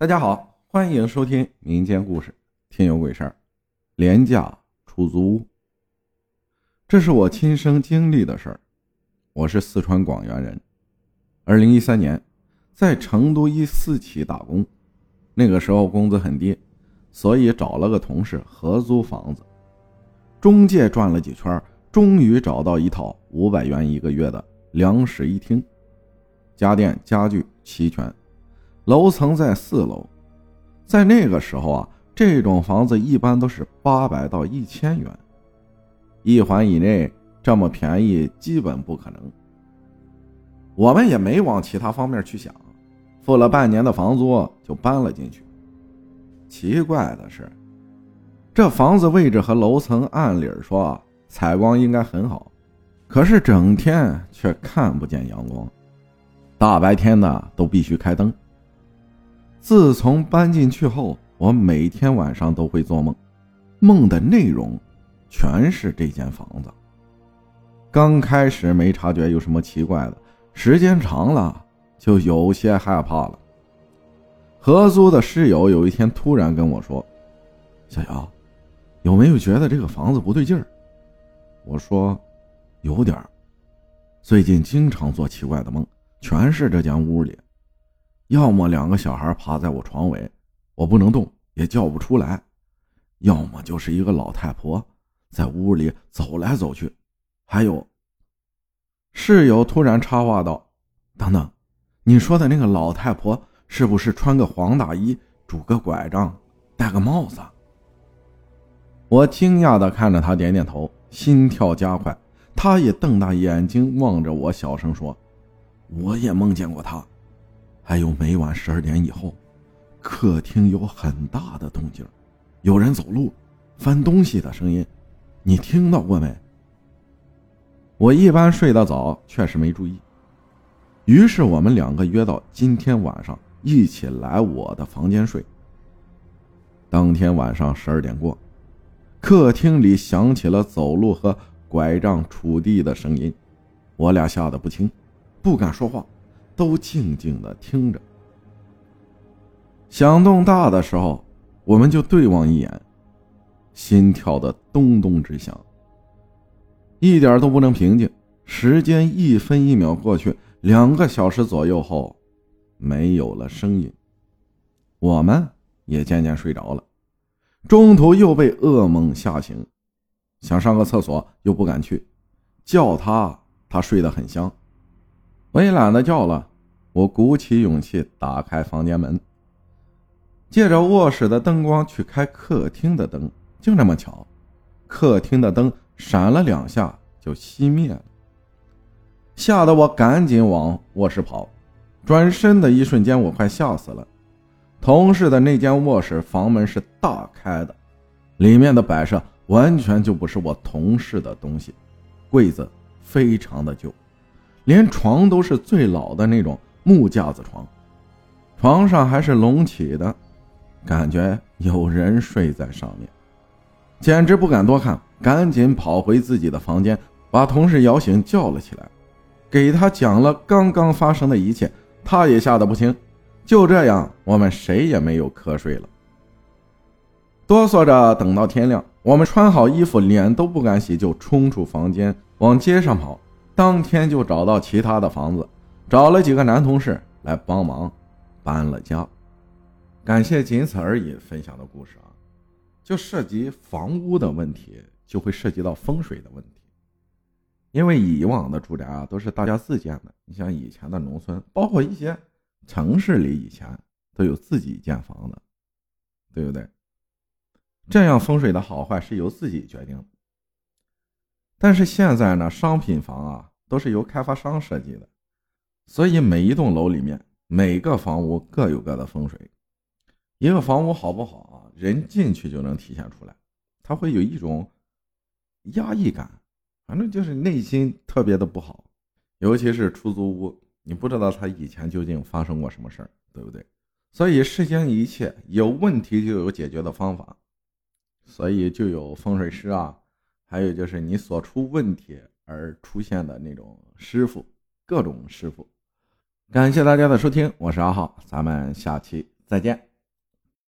大家好，欢迎收听民间故事《天有鬼事儿》。廉价出租屋，这是我亲身经历的事儿。我是四川广元人，二零一三年在成都一私企打工，那个时候工资很低，所以找了个同事合租房子。中介转了几圈，终于找到一套五百元一个月的两室一厅，家电家具齐全。楼层在四楼，在那个时候啊，这种房子一般都是八百到一千元，一环以内这么便宜基本不可能。我们也没往其他方面去想，付了半年的房租就搬了进去。奇怪的是，这房子位置和楼层按理说，采光应该很好，可是整天却看不见阳光，大白天的都必须开灯。自从搬进去后，我每天晚上都会做梦，梦的内容全是这间房子。刚开始没察觉有什么奇怪的，时间长了就有些害怕了。合租的室友有一天突然跟我说：“小姚，有没有觉得这个房子不对劲儿？”我说：“有点儿，最近经常做奇怪的梦，全是这间屋里。”要么两个小孩趴在我床尾，我不能动，也叫不出来；要么就是一个老太婆在屋里走来走去。还有，室友突然插话道：“等等，你说的那个老太婆是不是穿个黄大衣，拄个拐杖，戴个帽子？”我惊讶的看着他，点点头，心跳加快。他也瞪大眼睛望着我，小声说：“我也梦见过她。”还有每晚十二点以后，客厅有很大的动静，有人走路、翻东西的声音，你听到过没？我一般睡得早，确实没注意。于是我们两个约到今天晚上一起来我的房间睡。当天晚上十二点过，客厅里响起了走路和拐杖触地的声音，我俩吓得不轻，不敢说话。都静静的听着。响动大的时候，我们就对望一眼，心跳的咚咚直响，一点都不能平静。时间一分一秒过去，两个小时左右后，没有了声音，我们也渐渐睡着了。中途又被噩梦吓醒，想上个厕所又不敢去，叫他，他睡得很香。我也懒得叫了，我鼓起勇气打开房间门，借着卧室的灯光去开客厅的灯。就这么巧，客厅的灯闪了两下就熄灭了，吓得我赶紧往卧室跑。转身的一瞬间，我快吓死了。同事的那间卧室房门是大开的，里面的摆设完全就不是我同事的东西，柜子非常的旧。连床都是最老的那种木架子床，床上还是隆起的，感觉有人睡在上面，简直不敢多看，赶紧跑回自己的房间，把同事摇醒叫了起来，给他讲了刚刚发生的一切，他也吓得不轻。就这样，我们谁也没有瞌睡了，哆嗦着等到天亮，我们穿好衣服，脸都不敢洗，就冲出房间往街上跑。当天就找到其他的房子，找了几个男同事来帮忙搬了家。感谢仅此而已分享的故事啊，就涉及房屋的问题，就会涉及到风水的问题。因为以往的住宅啊都是大家自建的，你像以前的农村，包括一些城市里以前都有自己建房的，对不对？这样风水的好坏是由自己决定。但是现在呢，商品房啊都是由开发商设计的，所以每一栋楼里面每个房屋各有各的风水。一个房屋好不好啊，人进去就能体现出来，他会有一种压抑感，反正就是内心特别的不好。尤其是出租屋，你不知道他以前究竟发生过什么事儿，对不对？所以世间一切有问题就有解决的方法，所以就有风水师啊。还有就是你所出问题而出现的那种师傅，各种师傅。感谢大家的收听，我是阿浩，咱们下期再见。